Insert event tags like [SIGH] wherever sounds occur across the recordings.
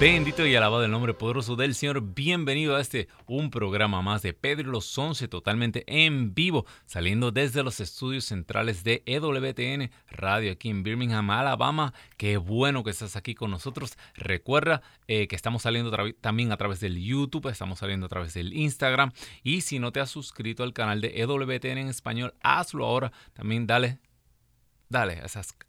Bendito y alabado el nombre poderoso del Señor. Bienvenido a este, un programa más de Pedro y los Once, totalmente en vivo, saliendo desde los estudios centrales de EWTN Radio aquí en Birmingham, Alabama. Qué bueno que estás aquí con nosotros. Recuerda eh, que estamos saliendo también a través del YouTube, estamos saliendo a través del Instagram. Y si no te has suscrito al canal de EWTN en español, hazlo ahora. También dale dale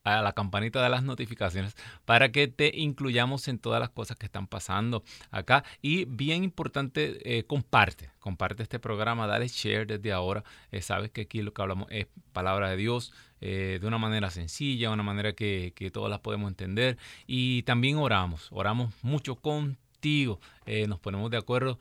a la campanita de las notificaciones para que te incluyamos en todas las cosas que están pasando acá. Y bien importante, eh, comparte, comparte este programa, dale share desde ahora. Eh, sabes que aquí lo que hablamos es palabra de Dios. Eh, de una manera sencilla, una manera que, que todas las podemos entender. Y también oramos, oramos mucho contigo. nos ponemos de acuerdo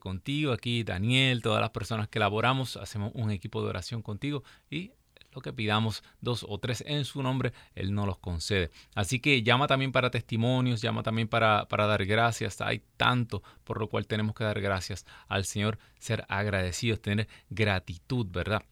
contigo, aquí Daniel, todas las personas que elaboramos, hacemos un equipo de oración contigo y lo que pidamos dos o tres en su nombre, Él no los concede. Así que llama también para testimonios, llama también para, para dar gracias. Hay tanto por lo cual tenemos que dar gracias al Señor, ser agradecidos, tener gratitud, ¿verdad?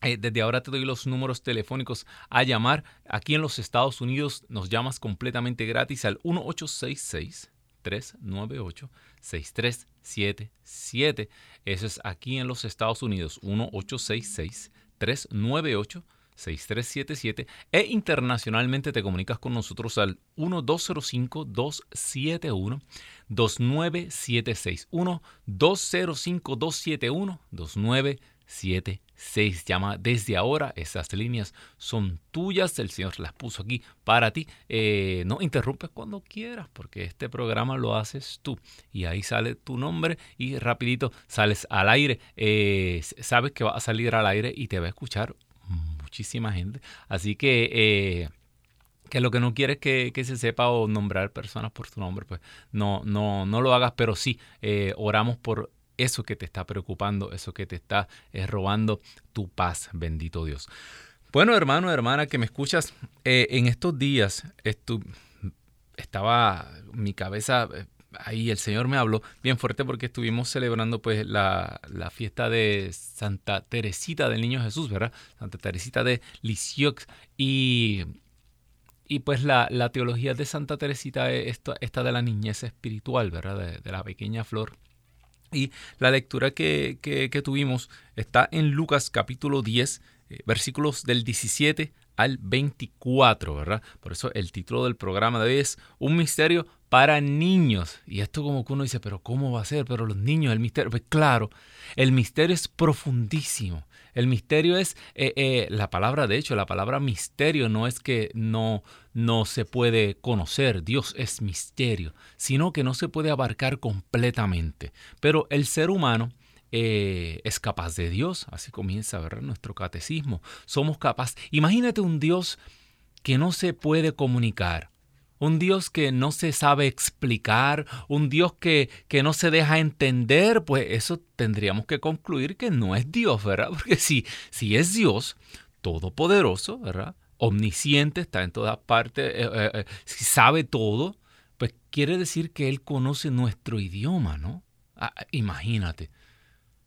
Eh, desde ahora te doy los números telefónicos a llamar. Aquí en los Estados Unidos nos llamas completamente gratis al 1866 398 6377. Eso es aquí en los Estados Unidos, 1866 398-6377 e internacionalmente te comunicas con nosotros al 1205-271-2976. 1-205-271-2976. Llama desde ahora, esas líneas son tuyas, el Señor las puso aquí para ti. Eh, no interrumpes cuando quieras, porque este programa lo haces tú. Y ahí sale tu nombre y rapidito sales al aire. Eh, sabes que va a salir al aire y te va a escuchar muchísima gente. Así que... Eh, que lo que no quieres que, que, se sepa o nombrar personas por tu nombre, pues no, no, no lo hagas, pero sí, oramos por eso que te está preocupando, eso que te está eh, robando tu paz, bendito Dios. Bueno, hermano, hermana, que me escuchas, eh, en estos días estaba mi cabeza eh, ahí, el Señor me habló bien fuerte porque estuvimos celebrando pues la, fiesta de Santa Teresita del Niño Jesús, ¿verdad? Santa Teresita de Lisieux y... Y pues la, teología de Santa Teresita es esta, de la niñez espiritual, ¿verdad? de la pequeña flor y la lectura que, tuvimos está en Lucas capítulo 10, eh, versículos del 17 al 24, ¿verdad? Por eso el título del programa de hoy es Un misterio para niños. Y esto como que uno dice, pero ¿cómo va a ser? Pero los niños, el misterio. Pues claro, el misterio es profundísimo. El misterio es, eh, eh, la palabra, de hecho, la palabra misterio no es que no, no se puede conocer, Dios es misterio, sino que no se puede abarcar completamente. Pero el ser humano eh, es capaz de Dios, así comienza ver nuestro catecismo. Somos capaces, imagínate un Dios que no se puede comunicar, un Dios que no se sabe explicar, un Dios que, que, no se deja entender, pues eso tendríamos que concluir que no es Dios, ¿verdad? [LAUGHS] Porque si, si es Dios todopoderoso, ¿verdad? Omnisciente, está en todas partes, eh, eh, eh, sabe todo, pues quiere decir que Él conoce nuestro idioma, ¿no? Ah, imagínate.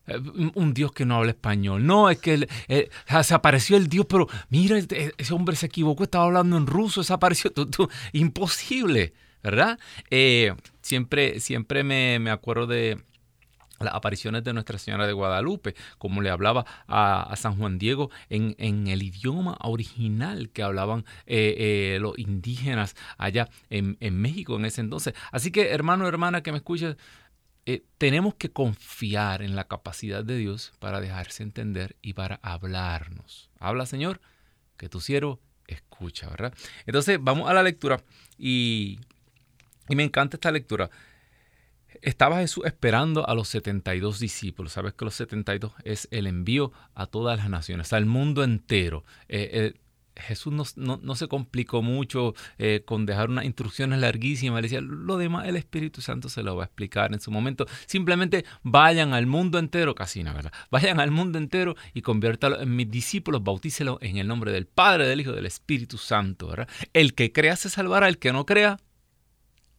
Eh, un Dios que no habla español. No, es que eh, se apareció el Dios, pero mira, este, ese hombre se equivocó, estaba hablando en ruso, desapareció. [LAUGHS] imposible, ¿verdad? Eh, siempre siempre me, acuerdo de las apariciones de Nuestra Señora de Guadalupe, como le hablaba a, San Juan Diego en, el idioma original que hablaban los indígenas allá en, en, México en ese entonces. Así que hermano, hermana que me escuches, eh, tenemos que confiar en la capacidad de Dios para dejarse entender y para hablarnos. Habla, Señor, que tu siervo escucha, ¿verdad? Entonces, vamos a la lectura y, me encanta esta lectura. Estaba Jesús esperando a los 72 discípulos. Sabes que los 72 es el envío a todas las naciones, al mundo entero. Eh, eh, Jesús no, se complicó mucho eh, con dejar unas instrucciones larguísimas. Le decía, lo demás el Espíritu Santo se lo va a explicar en su momento. Simplemente vayan al mundo entero, casi no, ¿verdad? Vayan al mundo entero y conviértalo en mis discípulos, bautícelo en el nombre del Padre, del Hijo del Espíritu Santo, ¿verdad? El que crea se salvará, el que no crea,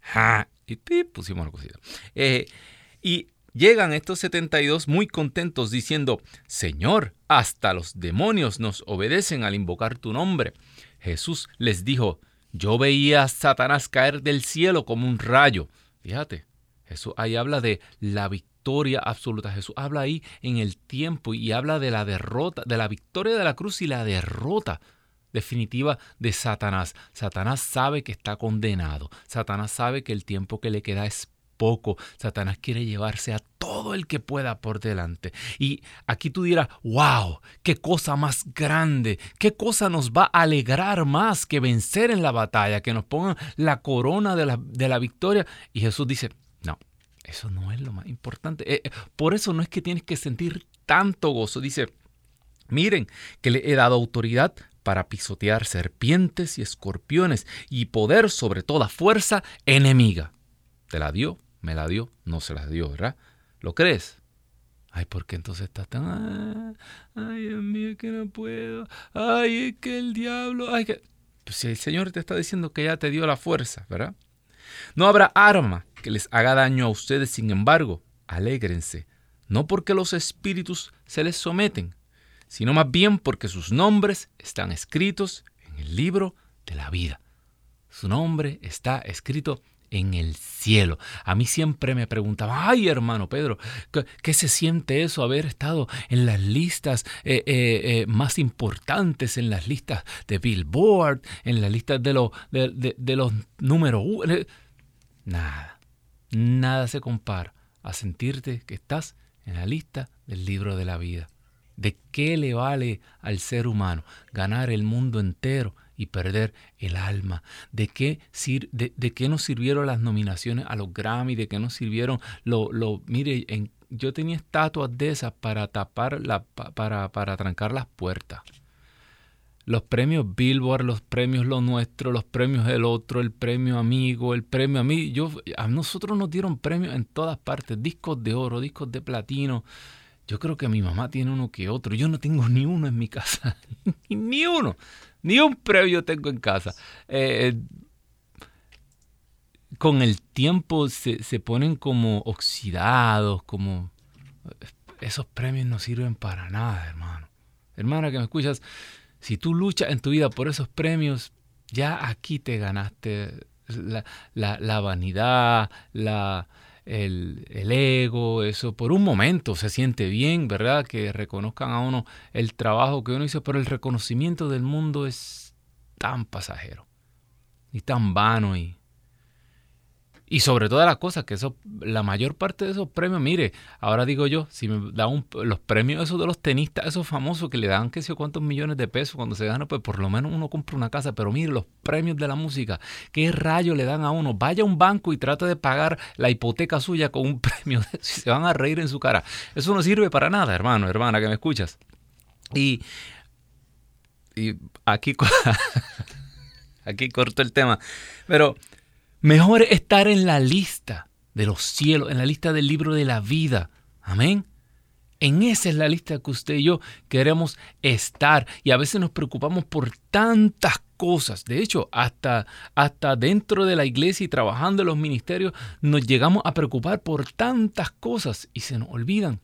ja, y pusimos la cosita. Eh, y Llegan estos 72 muy contentos diciendo, Señor, hasta los demonios nos obedecen al invocar tu nombre. Jesús les dijo, yo veía a Satanás caer del cielo como un rayo. Fíjate, Jesús ahí habla de la victoria absoluta. Jesús habla ahí en el tiempo y habla de la derrota, de la victoria de la cruz y la derrota definitiva de Satanás. Satanás sabe que está condenado. Satanás sabe que el tiempo que le queda es poco. Satanás quiere llevarse a todo el que pueda por delante. Y aquí tú dirás, wow, qué cosa más grande, qué cosa nos va a alegrar más que vencer en la batalla, que nos pongan la corona de la, de la victoria. Y Jesús dice, no, eso no es lo más importante. Eh, por eso no es que tienes que sentir tanto gozo. Dice, miren que le he dado autoridad para pisotear serpientes y escorpiones y poder sobre toda fuerza enemiga. Te la dio me la dio, no se la dio, ¿verdad? ¿Lo crees? Ay, ¿por qué entonces estás tan... Ah, ay, Dios mío, que no puedo. Ay, es que el diablo... Ay, que... Pues si el Señor te está diciendo que ya te dio la fuerza, ¿verdad? No habrá arma que les haga daño a ustedes, sin embargo, alégrense, no porque los espíritus se les someten, sino más bien porque sus nombres están escritos en el libro de la vida. Su nombre está escrito en el cielo. A mí siempre me preguntaba, ay hermano Pedro, ¿qué, se siente eso haber estado en las listas eh, eh, eh, más importantes, en las listas de Billboard, en las listas de, de, los números uno? Nada, nada se compara a sentirte que estás en la lista del libro de la vida. ¿De qué le vale al ser humano ganar el mundo entero y perder el alma. ¿De qué, de, de qué nos sirvieron las nominaciones a los Grammy? ¿De qué nos sirvieron lo, lo mire, yo tenía estatuas de esas para tapar la, para, para trancar las puertas. Los premios Billboard, los premios Lo Nuestro, los premios El Otro, el premio Amigo, el premio a mí. Yo, a nosotros nos dieron premios en todas partes, discos de oro, discos de platino. Yo creo que mi mamá tiene uno que otro. Yo no tengo ni uno en mi casa. [LAUGHS] ni uno. Ni un premio tengo en casa. Eh, con el tiempo se, ponen como oxidados, como... Esos premios no sirven para nada, hermano. Hermana que me escuchas, si tú luchas en tu vida por esos premios, ya aquí te ganaste la vanidad, la, el, ego, eso por un momento se siente bien, ¿verdad? Que reconozcan a uno el trabajo que uno hizo, pero el reconocimiento del mundo es tan pasajero y tan vano y y sobre todas las cosas, que eso, la mayor parte de esos premios, mire, ahora digo yo, si me dan los premios esos de los tenistas, esos famosos que le dan qué sé cuántos millones de pesos cuando se gana, pues por lo menos uno compra una casa, pero mire, los premios de la música, ¿qué rayo le dan a uno? Vaya a un banco y trata de pagar la hipoteca suya con un [LAUGHS] premio, si se van a reír en su cara. Eso no sirve para nada, hermano, hermana, que me escuchas. Y, y aquí, [LAUGHS] aquí corto el tema, pero Mejor estar en la lista de los cielos, en la lista del libro de la vida. Amén. En esa es la lista que usted y yo queremos estar. Y a veces nos preocupamos por tantas cosas. De hecho, hasta, hasta dentro de la iglesia y trabajando en los ministerios, nos llegamos a preocupar por tantas cosas y se nos olvidan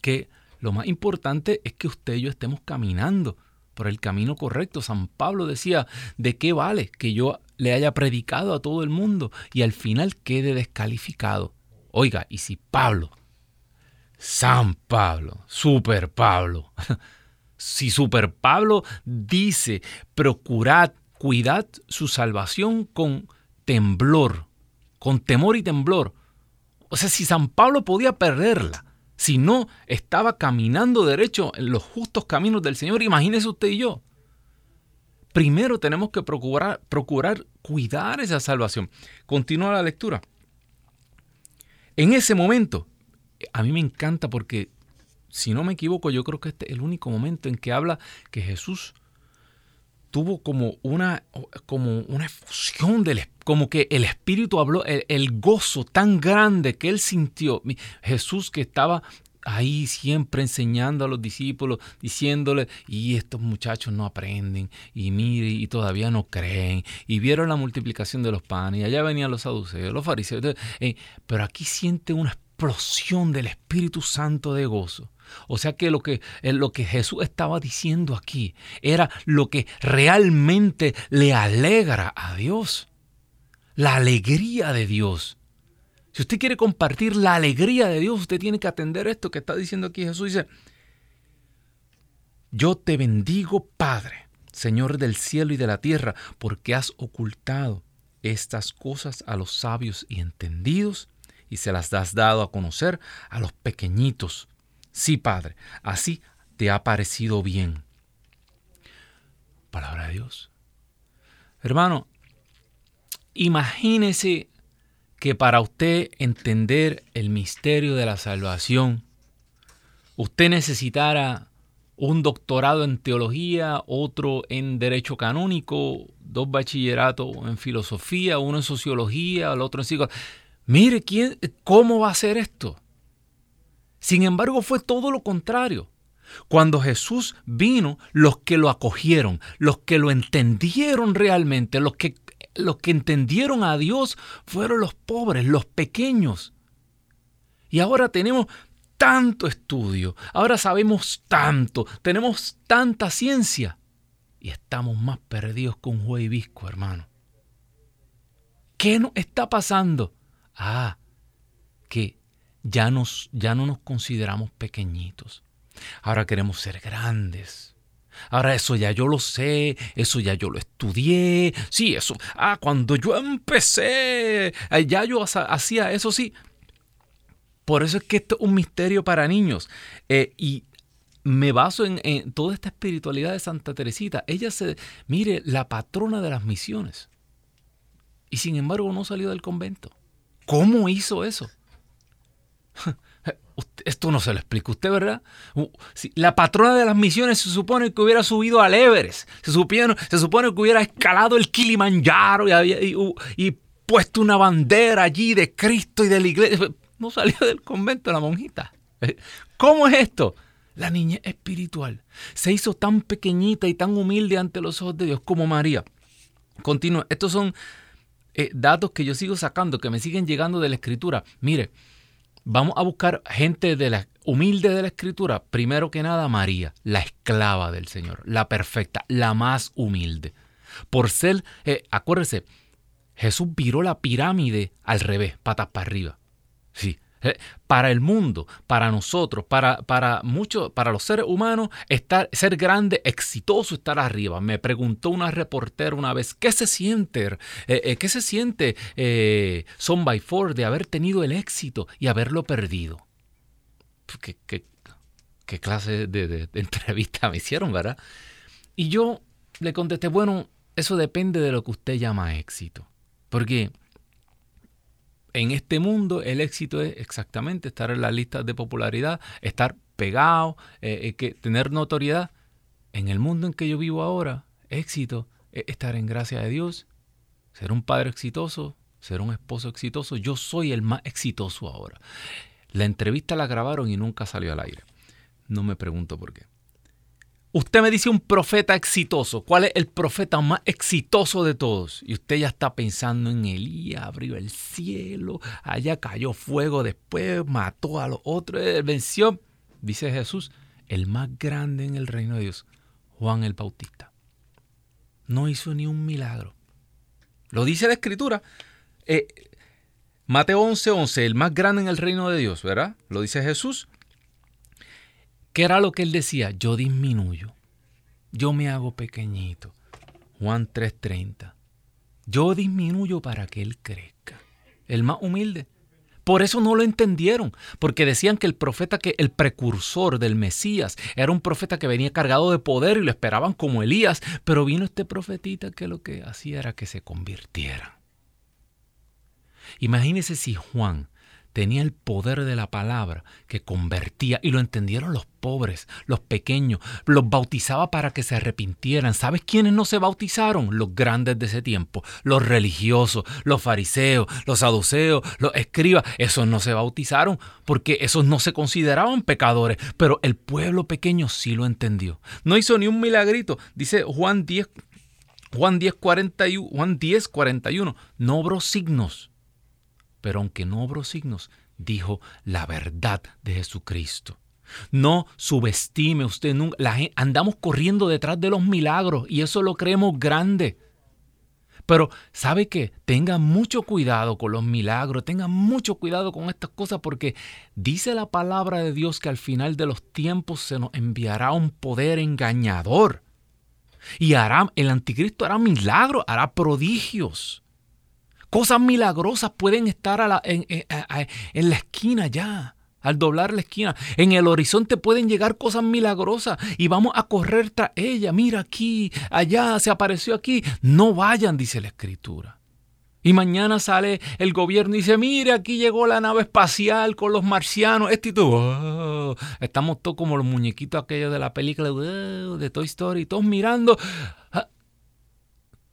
que lo más importante es que usted y yo estemos caminando por el camino correcto. San Pablo decía, ¿de qué vale que yo le haya predicado a todo el mundo y al final quede descalificado? Oiga, y si Pablo, San Pablo, Super Pablo, [LAUGHS] si Super Pablo dice, procurad, cuidad su salvación con temblor, con temor y temblor. O sea, si San Pablo podía perderla, si no estaba caminando derecho en los justos caminos del Señor, imagínese usted y yo. Primero tenemos que procurar, procurar cuidar esa salvación. Continúa la lectura. En ese momento, a mí me encanta porque, si no me equivoco, yo creo que este es el único momento en que habla que Jesús tuvo como una, como una efusión del como que el Espíritu habló, el, gozo tan grande que él sintió. Jesús que estaba ahí siempre enseñando a los discípulos, diciéndole, y estos muchachos no aprenden, y mire, y todavía no creen, y vieron la multiplicación de los panes, y allá venían los saduceos, los fariseos, eh, pero aquí siente una explosión del Espíritu Santo de gozo. O sea que lo que, eh, lo que Jesús estaba diciendo aquí era lo que realmente le alegra a Dios. La alegría de Dios. Si usted quiere compartir la alegría de Dios, usted tiene que atender esto que está diciendo aquí Jesús. Dice, yo te bendigo, Padre, Señor del cielo y de la tierra, porque has ocultado estas cosas a los sabios y entendidos y se las has dado a conocer a los pequeñitos. Sí, Padre, así te ha parecido bien. Palabra de Dios. Hermano, imagínese que para usted entender el misterio de la salvación, usted necesitara un doctorado en teología, otro en derecho canónico, dos bachilleratos en filosofía, uno en sociología, el otro en psicología. Mire, ¿quién, ¿cómo va a ser esto? Sin embargo, fue todo lo contrario. Cuando Jesús vino, los que lo acogieron, los que lo entendieron realmente, los que, los que entendieron a Dios fueron los pobres, los pequeños. Y ahora tenemos tanto estudio, ahora sabemos tanto, tenemos tanta ciencia y estamos más perdidos que un juez visco, hermano. ¿Qué nos está pasando? Ah, que ya, nos, ya no nos consideramos pequeñitos. Ahora queremos ser grandes. Ahora eso ya yo lo sé, eso ya yo lo estudié. Sí, eso. Ah, cuando yo empecé, ya yo hacía eso, sí. Por eso es que esto es un misterio para niños. Eh, y me baso en, en, toda esta espiritualidad de Santa Teresita. Ella se, mire, la patrona de las misiones. Y sin embargo no salió del convento. ¿Cómo hizo eso? [LAUGHS] Esto no se lo explica usted, ¿verdad? La patrona de las misiones se supone que hubiera subido al Everest, se, se supone que hubiera escalado el Kilimanjaro y, y, puesto una bandera allí de Cristo y de la iglesia. No salió del convento la monjita. ¿Cómo es esto? La niña espiritual se hizo tan pequeñita y tan humilde ante los ojos de Dios como María. Continúa. Estos son eh, datos que yo sigo sacando, que me siguen llegando de la escritura. Mire, Vamos a buscar gente de la, humilde de la escritura. Primero que nada, María, la esclava del Señor, la perfecta, la más humilde. Por ser, eh, acuérdese, Jesús viró la pirámide al revés, patas para arriba. Sí, para el mundo, para nosotros, para, para muchos, para los seres humanos, estar, ser grande, exitoso, estar arriba. Me preguntó una reportera una vez, ¿qué se siente? Eh, eh, ¿Qué se siente Son by de haber tenido el éxito y haberlo perdido? ¿Qué, qué, clase de, de entrevista me hicieron, verdad? Y yo le contesté, bueno, eso depende de lo que usted llama éxito. Porque en este mundo el éxito es exactamente estar en las listas de popularidad, estar pegado, eh, eh, que tener notoriedad. En el mundo en que yo vivo ahora, éxito es estar en gracia de Dios, ser un padre exitoso, ser un esposo exitoso. Yo soy el más exitoso ahora. La entrevista la grabaron y nunca salió al aire. No me pregunto por qué. Usted me dice un profeta exitoso. ¿Cuál es el profeta más exitoso de todos? Y usted ya está pensando en Elías, abrió el cielo, allá cayó fuego, después mató a los otros, venció. Dice Jesús, el más grande en el reino de Dios, Juan el Bautista. No hizo ni un milagro. Lo dice la escritura. Eh, Mateo 11:11, 11, el más grande en el reino de Dios, ¿verdad? Lo dice Jesús. ¿Qué era lo que él decía? Yo disminuyo. Yo me hago pequeñito. Juan 3:30. Yo disminuyo para que él crezca. El más humilde. Por eso no lo entendieron, porque decían que el profeta, que el precursor del Mesías, era un profeta que venía cargado de poder y lo esperaban como Elías, pero vino este profetita que lo que hacía era que se convirtiera. Imagínese si Juan tenía el poder de la palabra que convertía y lo entendieron los pobres, los pequeños, los bautizaba para que se arrepintieran. ¿Sabes quiénes no se bautizaron? Los grandes de ese tiempo, los religiosos, los fariseos, los saduceos, los escribas, esos no se bautizaron porque esos no se consideraban pecadores, pero el pueblo pequeño sí lo entendió. No hizo ni un milagrito, dice Juan 10 Juan 10, 41, Juan 10, 41, no obró signos, pero aunque no obró signos, dijo la verdad de Jesucristo. No subestime usted nunca. andamos corriendo detrás de los milagros y eso lo creemos grande. Pero, ¿sabe qué? Tenga mucho cuidado con los milagros, tenga mucho cuidado con estas cosas porque dice la palabra de Dios que al final de los tiempos se nos enviará un poder engañador. Y hará, el anticristo hará milagros, hará prodigios. Cosas milagrosas pueden estar en, la esquina ya al doblar la esquina. En el horizonte pueden llegar cosas milagrosas y vamos a correr tras ella. Mira aquí, allá, se apareció aquí. No vayan, dice la escritura. Y mañana sale el gobierno y dice, mire, aquí llegó la nave espacial con los marcianos. Este y tú, estamos todos como los muñequitos aquellos de la película de Toy Story, todos mirando. Ah,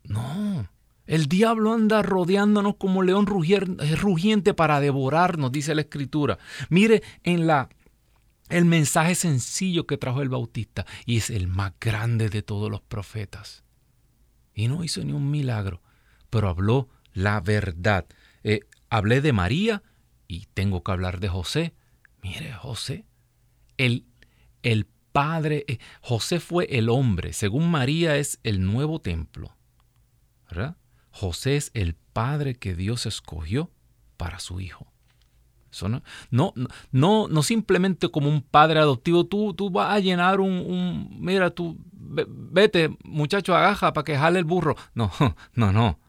no, el diablo anda rodeándonos como león rugiente para devorarnos, dice la escritura. Mire en la el mensaje sencillo que trajo el Bautista y es el más grande de todos los profetas. Y no hizo ni un milagro, pero habló la verdad. Eh, hablé de María y tengo que hablar de José. Mire, José, el, el padre, eh, José fue el hombre, según María es el nuevo templo. ¿verdad? José es el padre que Dios escogió para su hijo. no, no, no, no, simplemente como un padre adoptivo, tú, tú vas a llenar un, un mira, tú vete, muchacho, agaja para que jale el burro. No, [LAUGHS] no, no.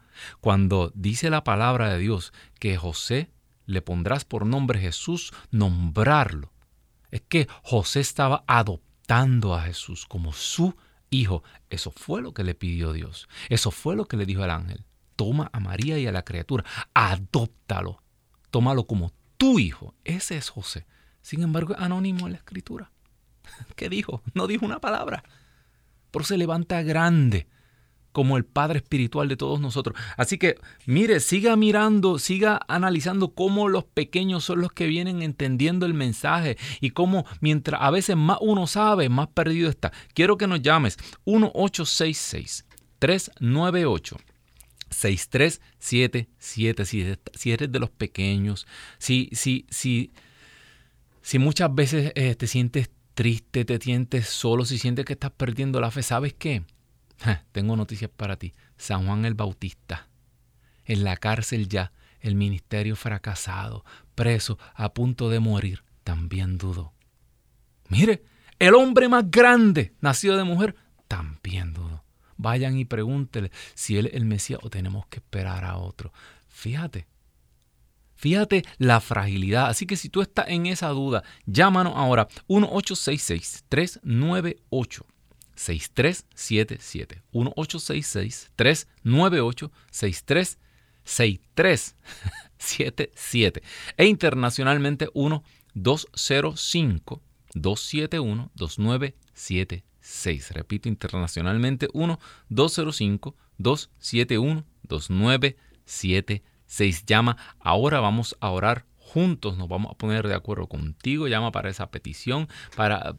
Cuando dice la palabra de Dios que José le pondrás por nombre Jesús, nombrarlo, es que José estaba adoptando a Jesús como su hijo. Eso fue lo que le pidió Dios. Eso fue lo que le dijo el ángel. Toma a María y a la criatura, adóptalo, tómalo como tu hijo. Ese es José. Sin embargo, es anónimo en la escritura. [LAUGHS] ¿Qué dijo? No dijo una palabra. Pero se levanta grande como el Padre Espiritual de todos nosotros. Así que, mire, siga mirando, siga analizando cómo los pequeños son los que vienen entendiendo el mensaje y cómo mientras a veces más uno sabe, más perdido está. Quiero que nos llames 1866 398 6377 si, eres de los pequeños, si, si, si, si muchas veces eh, te sientes triste, te sientes solo, si sientes que estás perdiendo la fe, ¿sabes qué? tengo noticias para ti. San Juan el Bautista, en la cárcel ya, el ministerio fracasado, preso, a punto de morir, también dudó. Mire, el hombre más grande, nacido de mujer, también dudó. Vayan y pregúntele si él es el Mesías o tenemos que esperar a otro. Fíjate, Fíjate la fragilidad. Así que si tú estás en esa duda, llámanos ahora 1866 398 6377 1866 398 6377 e internacionalmente 1 205 271 2976. Repito, internacionalmente 1 205 271 2976. Llama, ahora vamos a orar juntos, nos vamos a poner de acuerdo contigo. Llama para esa petición, para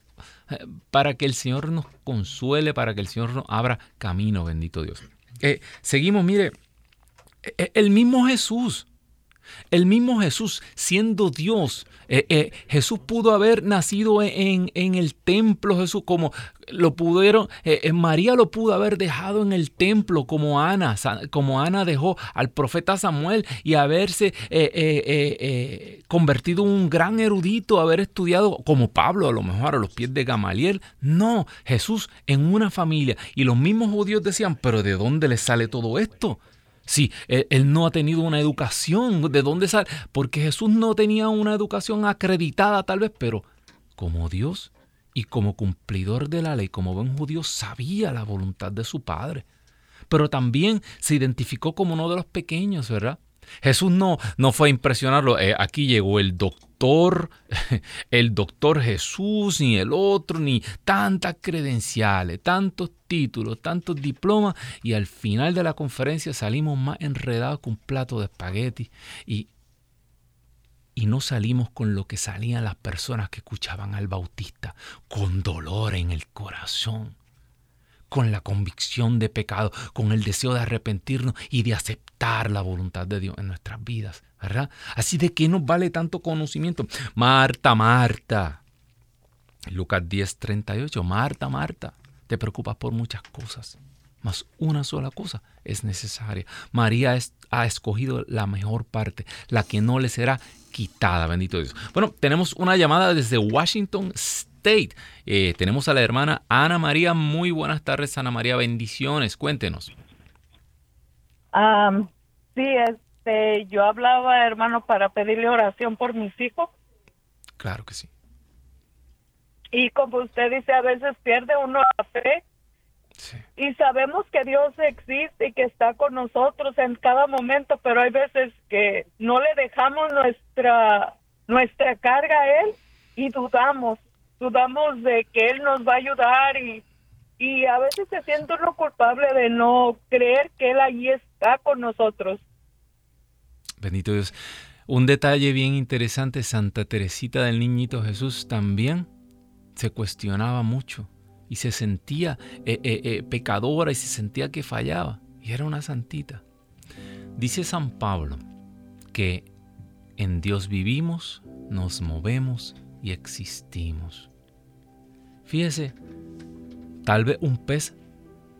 para que el Señor nos consuele, para que el Señor nos abra camino, bendito Dios. Eh, seguimos, mire, e, e, el mismo Jesús, el mismo Jesús, siendo Dios, eh, eh, Jesús pudo haber nacido en, el templo, Jesús, como lo pudieron, eh, María lo pudo haber dejado en el templo, como Ana, como Ana dejó al profeta Samuel y haberse convertido en un gran erudito, haber estudiado como Pablo, a lo mejor a los pies de Gamaliel. No, Jesús en una familia. Y los mismos judíos decían, pero ¿de dónde le sale todo esto? Sí, él, no ha tenido una educación. ¿De dónde sale? Porque Jesús no tenía una educación acreditada tal vez, pero como Dios y como cumplidor de la ley, como buen judío, sabía la voluntad de su Padre. Pero también se identificó como uno de los pequeños, ¿verdad? Jesús no, no fue a impresionarlo. Eh, aquí llegó el doctor, [LAUGHS] el doctor Jesús, ni el otro, ni tantas credenciales, tantos títulos, tantos diplomas. Y al final de la conferencia salimos más enredados con un plato de espagueti. Y, y no salimos con lo que salían las personas que escuchaban al Bautista, con dolor en el corazón con la convicción de pecado, con el deseo de arrepentirnos y de aceptar la voluntad de Dios en nuestras vidas, ¿verdad? Así de que nos vale tanto conocimiento. Marta, Marta. Lucas 10, 38. Marta, Marta, te preocupas por muchas cosas, mas una sola cosa es necesaria. María ha escogido la mejor parte, la que no le será quitada, bendito Dios. Bueno, tenemos una llamada desde Washington State. Eh, tenemos a la hermana Ana María. Muy buenas tardes, Ana María. Bendiciones. Cuéntenos. Sí, este, yo hablaba, hermano, para pedirle oración por mis hijos. Claro que sí. Y como usted dice, a veces pierde uno la fe. Y sabemos que Dios existe y que está con nosotros en cada momento, pero hay veces que no le dejamos nuestra nuestra carga a él y dudamos dudamos de que Él nos va a ayudar y, y a veces se siente uno culpable de no creer que Él allí está con nosotros. Bendito Dios. Un detalle bien interesante, Santa Teresita del Niñito Jesús también se cuestionaba mucho y se sentía eh, eh, eh, pecadora y se sentía que fallaba. Y era una santita. Dice San Pablo que en Dios vivimos, nos movemos y existimos. Fíjese, tal vez un pez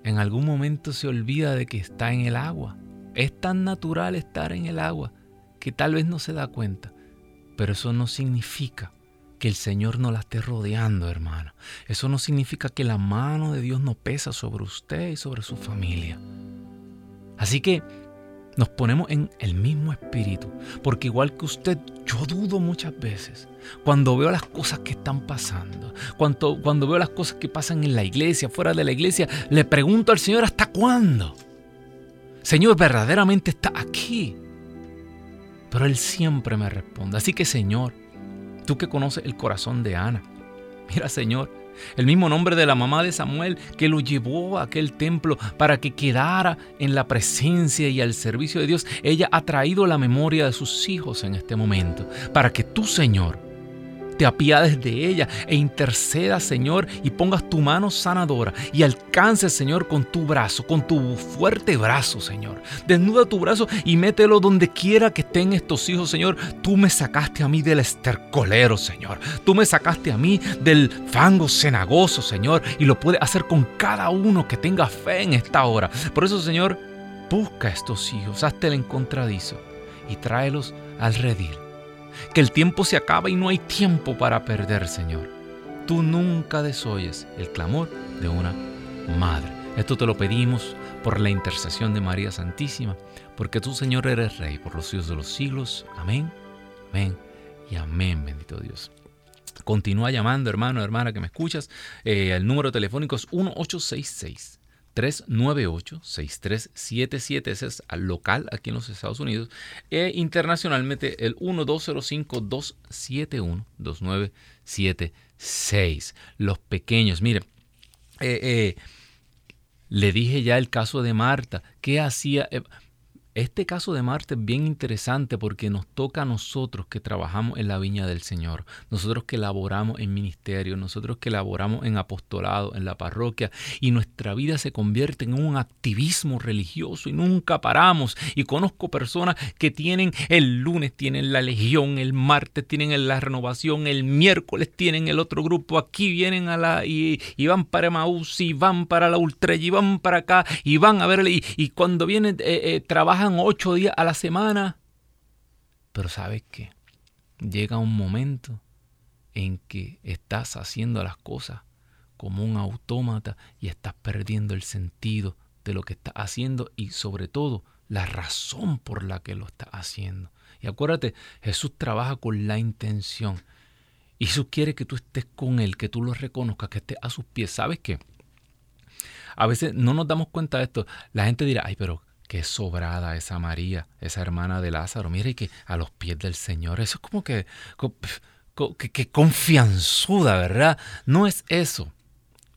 en algún momento se olvida de que está en el agua. Es tan natural estar en el agua que tal vez no se da cuenta. Pero eso no significa que el Señor no la esté rodeando, hermano. Eso no significa que la mano de Dios no pesa sobre usted y sobre su familia. Así que nos ponemos en el mismo espíritu. Porque igual que usted, yo dudo muchas veces. Cuando veo las cosas que están pasando, cuando, cuando veo las cosas que pasan en la iglesia, fuera de la iglesia, le pregunto al Señor, ¿hasta cuándo? Señor, verdaderamente está aquí. Pero Él siempre me responde. Así que Señor, tú que conoces el corazón de Ana, mira Señor, el mismo nombre de la mamá de Samuel que lo llevó a aquel templo para que quedara en la presencia y al servicio de Dios. Ella ha traído la memoria de sus hijos en este momento para que tú, Señor, te apiades de ella e interceda, Señor, y pongas tu mano sanadora y alcances, Señor, con tu brazo, con tu fuerte brazo, Señor. Desnuda tu brazo y mételo donde quiera que estén estos hijos, Señor. Tú me sacaste a mí del estercolero, Señor. Tú me sacaste a mí del fango cenagoso, Señor, y lo puedes hacer con cada uno que tenga fe en esta hora. Por eso, Señor, busca estos hijos, hazte el encontradizo y tráelos al redil que el tiempo se acaba y no hay tiempo para perder, Señor. Tú nunca desoyes el clamor de una madre. Esto te lo pedimos por la intercesión de María Santísima, porque tú, Señor, eres Rey por los siglos de los siglos. Amén, amén y amén, bendito Dios. Continúa llamando, hermano, hermana, que me escuchas. Eh, el número telefónico es 1866 398-6377, ese es al local aquí en los Estados Unidos, e internacionalmente el 1205-271-2976. Los pequeños, mire, eh, eh, le dije ya el caso de Marta, ¿qué hacía? Eh, este caso de Marta es bien interesante porque nos toca a nosotros que trabajamos en la viña del Señor, nosotros que laboramos en ministerio, nosotros que laboramos en apostolado, en la parroquia, y nuestra vida se convierte en un activismo religioso y nunca paramos. Y conozco personas que tienen el lunes tienen la legión, el martes tienen la renovación, el miércoles tienen el otro grupo, aquí vienen a la y, van para Maús y van para la Ultra y van para acá y van a verle y, y cuando vienen eh, eh, trabajan ocho días a la semana. Pero sabes qué? Llega un momento en que estás haciendo las cosas como un autómata y estás perdiendo el sentido de lo que estás haciendo y sobre todo la razón por la que lo estás haciendo. Y acuérdate, Jesús trabaja con la intención. Y Jesús quiere que tú estés con Él, que tú lo reconozcas, que estés a sus pies. ¿Sabes qué? A veces no nos damos cuenta de esto. La gente dirá, ay, pero qué sobrada esa María, esa hermana de Lázaro. Mire que a los pies del Señor, eso es como que, que, que confianzuda, ¿verdad? No es eso.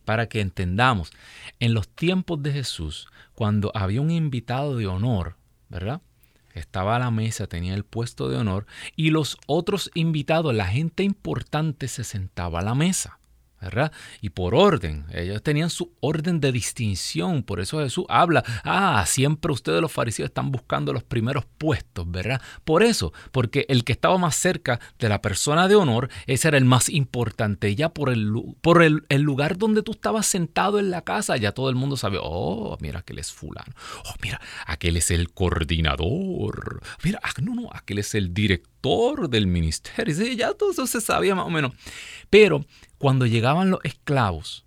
Para que entendamos, en los tiempos de Jesús, cuando había un invitado de honor, ¿verdad? Estaba a la mesa, tenía el puesto de honor y los otros invitados, la gente importante, se sentaba a la mesa. Y por orden, ellos tenían su orden de distinción, por eso Jesús habla, ah, siempre ustedes los fariseos están buscando los primeros puestos, ¿verdad? Por eso, porque el que estaba más cerca de la persona de honor, ese era el más importante, ya por el, por el, lugar donde tú estabas sentado en la casa, ya todo el mundo sabe, oh, mira, aquel es fulano, oh, mira, aquel es el coordinador, mira, ah, no, no, aquel es el director del ministerio, sí, ya todo eso se sabía más o menos, pero cuando llegaban los esclavos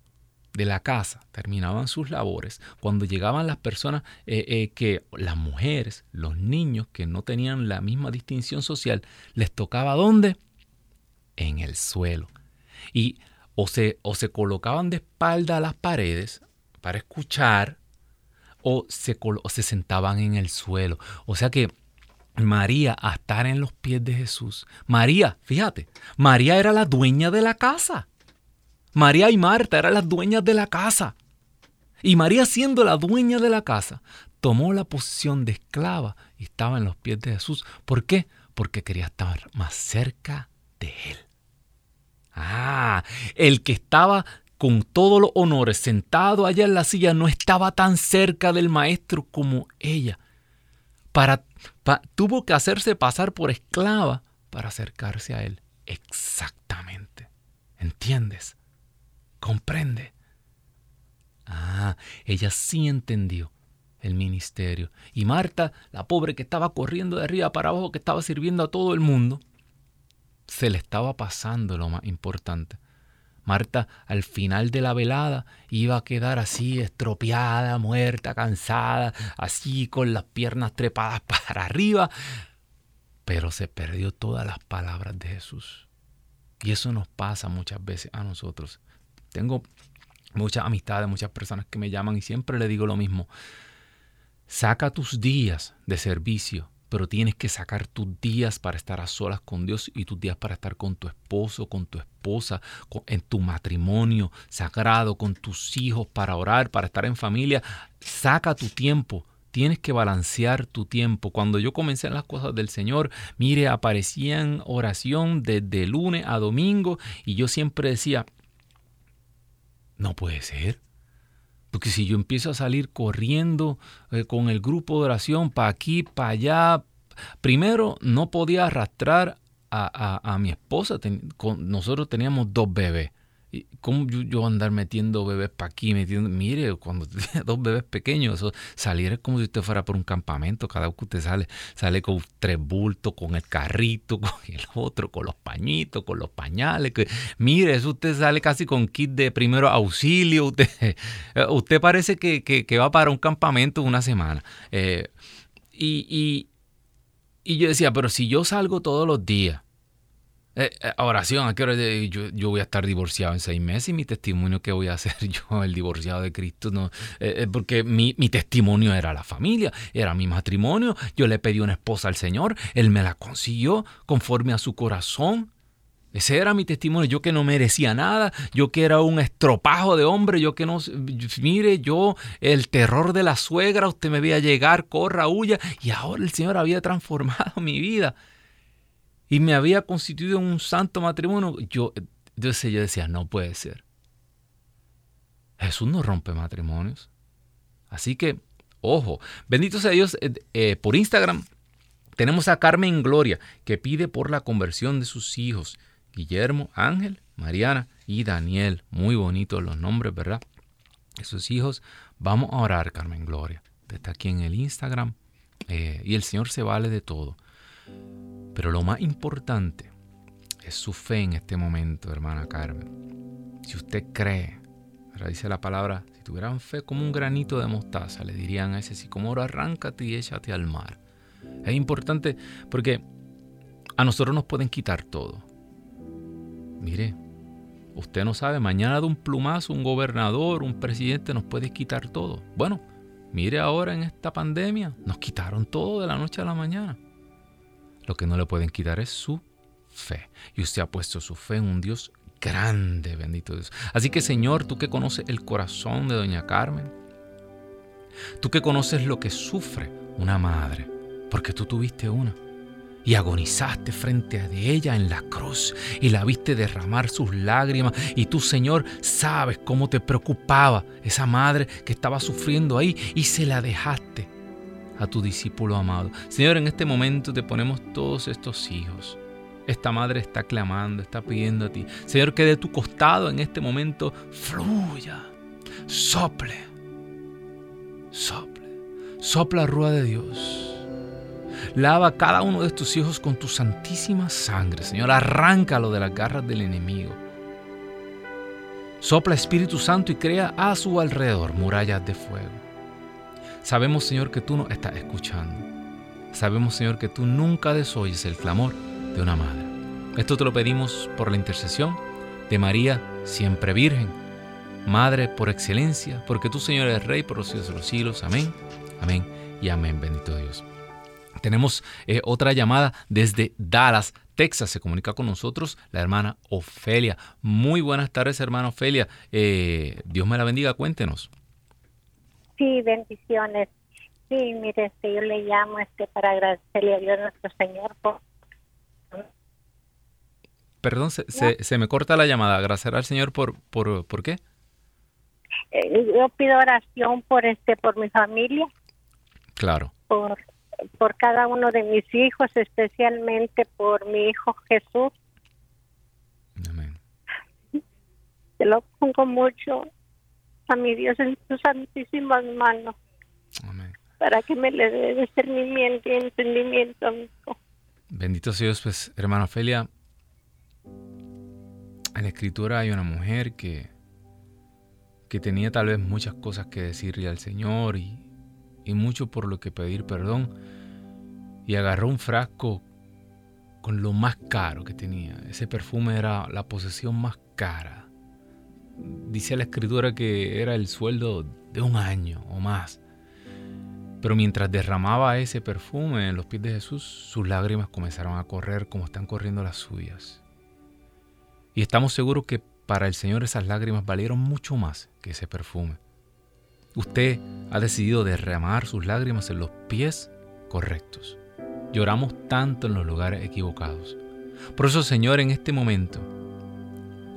de la casa, terminaban sus labores, cuando llegaban las personas eh, eh, que, las mujeres, los niños que no tenían la misma distinción social, les tocaba ¿dónde? En el suelo. Y o se, o se colocaban de espalda a las paredes para escuchar, o se, o se sentaban en el suelo. O sea que María a estar en los pies de Jesús. María, fíjate, María era la dueña de la casa. María y Marta eran las dueñas de la casa. Y María siendo la dueña de la casa, tomó la posición de esclava y estaba en los pies de Jesús. ¿Por qué? Porque quería estar más cerca de él. Ah, el que estaba con todos los honores sentado allá en la silla no estaba tan cerca del maestro como ella. Para, tuvo que hacerse pasar por esclava para acercarse a él. Exactamente. ¿Entiendes? Comprende. Ah, ella sí entendió el ministerio. Y Marta, la pobre que estaba corriendo de arriba para abajo, que estaba sirviendo a todo el mundo, se le estaba pasando lo más importante. Marta al final de la velada iba a quedar así estropeada, muerta, cansada, así con las piernas trepadas [LAUGHS] para arriba, pero se perdió todas las palabras de Jesús. Y eso nos pasa muchas veces a nosotros. Tengo muchas amistades, muchas personas que me llaman y siempre le digo lo mismo. Saca tus días de servicio, pero tienes que sacar tus días para estar a solas con Dios y tus días para estar con tu esposo, con tu esposa, en tu matrimonio sagrado, con tus hijos, para orar, para estar en familia. Saca tu tiempo. Tienes que balancear tu tiempo. Cuando yo comencé en las cosas del Señor, mire, aparecían oración desde lunes a domingo y yo siempre decía, no puede ser. Porque si yo empiezo a salir corriendo eh, con el grupo de oración para aquí, para allá, primero no podía arrastrar a, mi esposa. nosotros teníamos dos bebés. ¿Cómo yo, andar metiendo bebés para aquí? Mire, cuando [LAUGHS] tiene dos bebés pequeños, eso salir es como si usted fuera por un campamento. Cada vez que usted sale, sale con tres bultos, con el carrito, [LAUGHS] con el otro, con los pañitos, con los pañales. Que, mire, eso usted sale casi con kit de primero auxilio. Usted, [LAUGHS] usted parece que, va para un campamento una semana. Eh, y, y yo decía, pero si yo salgo todos los días, eh, eh, oración, ¿a qué hora yo, yo, voy a estar divorciado en seis meses y mi testimonio que voy a [LAUGHS] hacer yo, el divorciado de Cristo? No, eh, porque mi, mi, testimonio era la familia, era mi matrimonio. Yo le pedí una esposa al Señor, Él me la consiguió conforme a su corazón. Ese era mi testimonio, yo que no merecía nada, yo que era un estropajo de hombre, yo que no, mire, yo el terror de la suegra, usted me veía llegar, corra, huya, y ahora el Señor había transformado [LAUGHS] mi vida y me había constituido un santo matrimonio, yo, entonces yo decía, no puede ser. Jesús no rompe matrimonios. Así que, ojo, bendito sea Dios, eh, eh, por Instagram tenemos a Carmen Gloria, que pide por la conversión de sus hijos, Guillermo, Ángel, Mariana y Daniel. Muy bonitos los nombres, ¿verdad? De sus hijos. Vamos a orar, Carmen Gloria. Está aquí en el Instagram. Eh, y el Señor se vale de todo. Pero lo más importante es su fe en este momento, hermana Carmen. Si usted cree, dice la palabra, si tuvieran fe como un granito de mostaza, le dirían a ese sicomoro, arráncate y échate al mar. Es importante porque a nosotros nos pueden quitar todo. Mire, usted no sabe, mañana de un plumazo un gobernador, un presidente nos puede quitar todo. Bueno, Mire ahora en esta pandemia, nos quitaron todo de la noche a la mañana. Lo que no le pueden quitar es su fe. Y usted ha puesto su fe en un Dios grande, bendito Dios. Así que Señor, tú que conoces el corazón de doña Carmen, tú que conoces lo que sufre una madre, porque tú tuviste una, y agonizaste frente a ella en la cruz y la viste derramar sus lágrimas y tú Señor sabes cómo te preocupaba esa madre que estaba sufriendo ahí y se la dejaste a tu discípulo amado. Señor, en este momento te ponemos todos estos hijos. Esta madre está clamando, está pidiendo a ti. Señor, que de tu costado en este momento fluya, sople, sople, sopla rúa de Dios. Lava a cada uno de tus hijos con tu santísima sangre, Señor. Arráncalo de las garras del enemigo. Sopla Espíritu Santo y crea a su alrededor murallas de fuego. Sabemos, Señor, que tú nos estás escuchando. Sabemos, Señor, que tú nunca desoyes el clamor de una madre. Esto te lo pedimos por la intercesión de María, siempre Virgen, Madre por excelencia, porque tú, Señor, eres Rey por los siglos de los siglos. Amén, amén y amén, bendito Dios. Tenemos eh, otra llamada desde Dallas, Texas. Se comunica con nosotros la hermana Ofelia. Muy buenas tardes, hermana Ofelia. Eh, Dios me la bendiga, cuéntenos. Sí, bendiciones. Sí, mire, este, yo le llamo este para agradecerle a Dios nuestro Señor por Perdón, se, se, me corta la llamada. Agradecer al Señor por, por, ¿por qué? Eh, yo pido oración por este, por mi familia. Claro. Por, por cada uno de mis hijos, especialmente por mi hijo Jesús. Amén. Te lo pongo mucho a mi Dios en sus santísimas manos. Amén. Para que me le dé discernimiento y entendimiento, amigo. Bendito sea Dios, pues, hermana Ofelia, en la escritura hay una mujer que, que tenía tal vez muchas cosas que decirle al Señor y, y mucho por lo que pedir perdón. Y agarró un frasco con lo más caro que tenía. Ese perfume era la posesión más cara. Dice la escritura que era el sueldo de un año o más. Pero mientras derramaba ese perfume en los pies de Jesús, sus lágrimas comenzaron a correr como están corriendo las suyas. Y estamos seguros que para el Señor esas lágrimas valieron mucho más que ese perfume. Usted ha decidido derramar sus lágrimas en los pies correctos. Lloramos tanto en los lugares equivocados. Por eso, Señor, en este momento,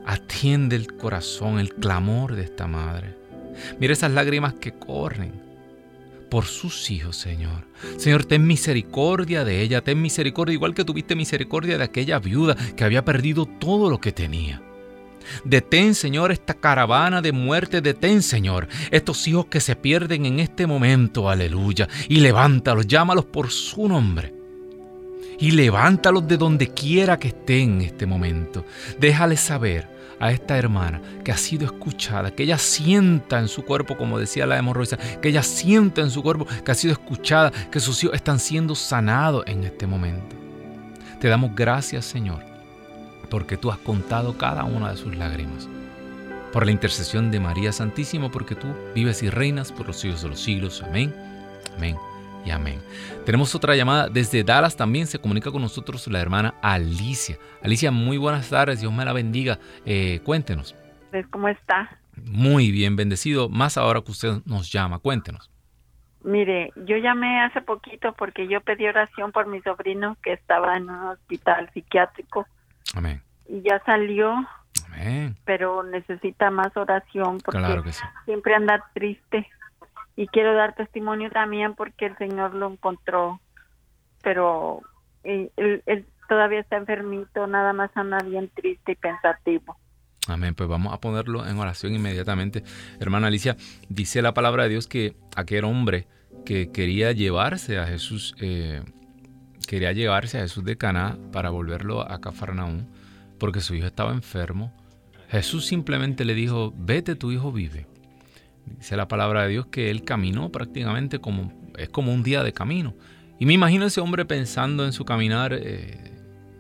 atiende el corazón, el clamor de esta madre. Mira esas lágrimas que corren por sus hijos, Señor. Señor, ten misericordia de ella, ten misericordia igual que tuviste misericordia de aquella viuda que había perdido todo lo que tenía. Detén, Señor, esta caravana de muerte. Detén, Señor, estos hijos que se pierden en este momento. Aleluya. Y levántalos, llámalos por su nombre. Y levántalos de donde quiera que estén en este momento. Déjales saber a esta hermana que ha sido escuchada, que ella sienta en su cuerpo, como decía la hemorroisa, que ella sienta en su cuerpo que ha sido escuchada, que sus hijos están siendo sanados en este momento. Te damos gracias, Señor, porque tú has contado cada una de sus lágrimas. Por la intercesión de María Santísima, porque tú vives y reinas por los siglos de los siglos. Amén. Amén y amén. Tenemos otra llamada desde Dallas también se comunica con nosotros la hermana Alicia. Alicia, muy buenas tardes, Dios me la bendiga. Eh, cuéntenos. Pues, ¿Cómo está? Muy bien, bendecido, más ahora que usted nos llama, cuéntenos. Mire, yo llamé hace poquito porque yo pedí oración por mi sobrino que estaba en un hospital psiquiátrico. Amén. Y ya salió. Amén. Pero necesita más oración porque siempre anda triste y quiero dar testimonio también porque el Señor lo encontró, pero él, todavía está enfermito, nada más anda bien triste y pensativo. Amén, pues vamos a ponerlo en oración inmediatamente. Hermana Alicia, dice la palabra de Dios que aquel hombre que quería llevarse a Jesús, eh, quería llevarse a Jesús de Caná para volverlo a Cafarnaún, porque su hijo estaba enfermo. Jesús simplemente le dijo, vete, tu hijo vive. Dice la palabra de Dios que él caminó prácticamente como, es como un día de camino. Y me imagino ese hombre pensando en su caminar, eh,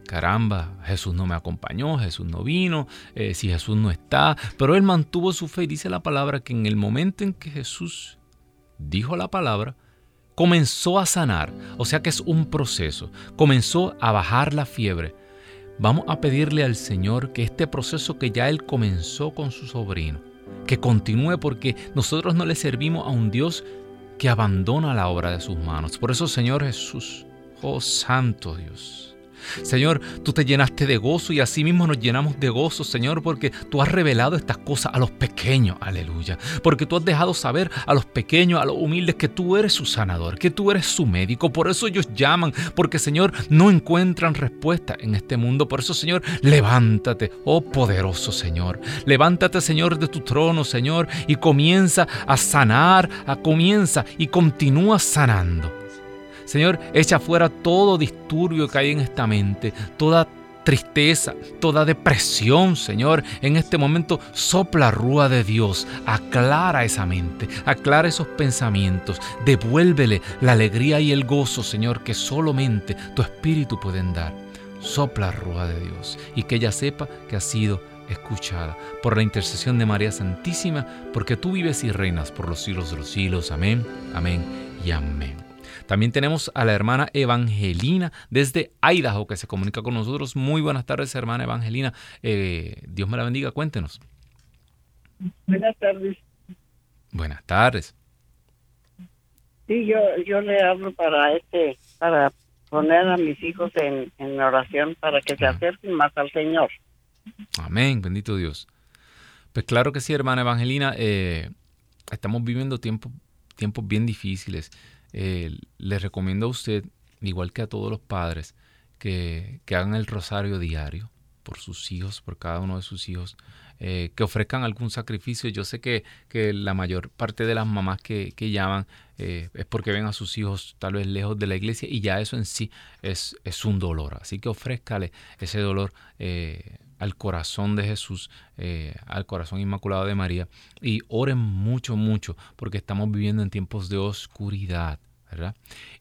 caramba, Jesús no me acompañó, Jesús no vino, eh, si Jesús no está, pero él mantuvo su fe y dice la palabra que en el momento en que Jesús dijo la palabra, comenzó a sanar, o sea que es un proceso, comenzó a bajar la fiebre. Vamos a pedirle al Señor que este proceso que ya Él comenzó con su sobrino, que continúe porque nosotros no le servimos a un Dios que abandona la obra de sus manos. Por eso, Señor Jesús, oh Santo Dios, Señor, tú te llenaste de gozo y así mismo nos llenamos de gozo, Señor, porque tú has revelado estas cosas a los pequeños, aleluya. Porque tú has dejado saber a los pequeños, a los humildes, que tú eres su sanador, que tú eres su médico. Por eso ellos llaman, porque Señor, no encuentran respuesta en este mundo. Por eso, Señor, levántate, oh poderoso Señor. Levántate, Señor, de tu trono, Señor, y comienza a sanar, a comienza y continúa sanando. Señor, echa fuera todo disturbio que hay en esta mente, toda tristeza, toda depresión, Señor. En este momento sopla rúa de Dios, aclara esa mente, aclara esos pensamientos, devuélvele la alegría y el gozo, Señor, que solamente tu Espíritu pueden dar. Sopla rúa de Dios y que ella sepa que ha sido escuchada por la intercesión de María Santísima, porque tú vives y reinas por los siglos de los siglos. Amén, amén y amén. También tenemos a la hermana Evangelina desde Idaho que se comunica con nosotros. Muy buenas tardes, hermana Evangelina. Eh, Dios me la bendiga, cuéntenos. Buenas tardes. Buenas tardes. Sí, yo, yo le hablo para este, para poner a mis hijos en, oración para que se acerquen más al Señor. Amén, bendito Dios. Pues claro que sí, hermana Evangelina, eh, estamos viviendo tiempos, tiempos bien difíciles. Eh, le recomiendo a usted, igual que a todos los padres, que, hagan el rosario diario por sus hijos, por cada uno de sus hijos, eh, que ofrezcan algún sacrificio. Yo sé que, la mayor parte de las mamás que, llaman eh, es porque ven a sus hijos tal vez lejos de la iglesia y ya eso en sí es, es un dolor. Así que ofrézcale ese dolor al corazón de Jesús, al corazón inmaculado de María y oren mucho, mucho porque estamos viviendo en tiempos de oscuridad.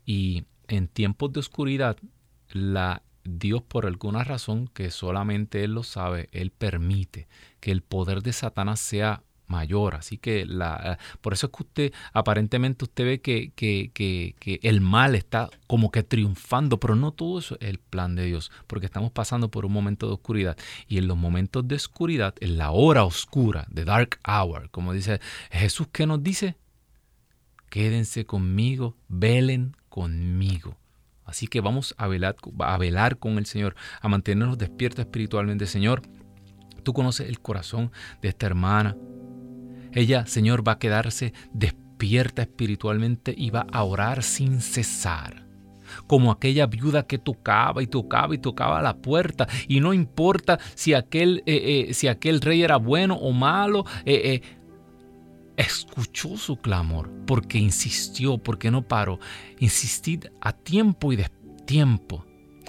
Y en tiempos de oscuridad, la Dios por alguna razón que solamente Él lo sabe, Él permite que el poder de Satanás sea mayor. Así que la, por eso es que usted, aparentemente usted ve que, que, que, que, el mal está como que triunfando, pero no todo eso es el plan de Dios, porque estamos pasando por un momento de oscuridad. Y en los momentos de oscuridad, en la hora oscura, de dark hour, como dice Jesús, ¿qué nos dice? quédense conmigo, velen conmigo. Así que vamos a velar, con el Señor, a mantenernos despiertos espiritualmente. Señor, tú conoces el corazón de esta hermana. Ella, Señor, va a quedarse despierta espiritualmente y va a orar sin cesar como aquella viuda que tocaba y tocaba y tocaba la puerta y no importa si aquel, eh, eh, si aquel rey era bueno o malo, eh, escuchó su clamor, porque insistió, porque no paró. Insistid a tiempo y de tiempo.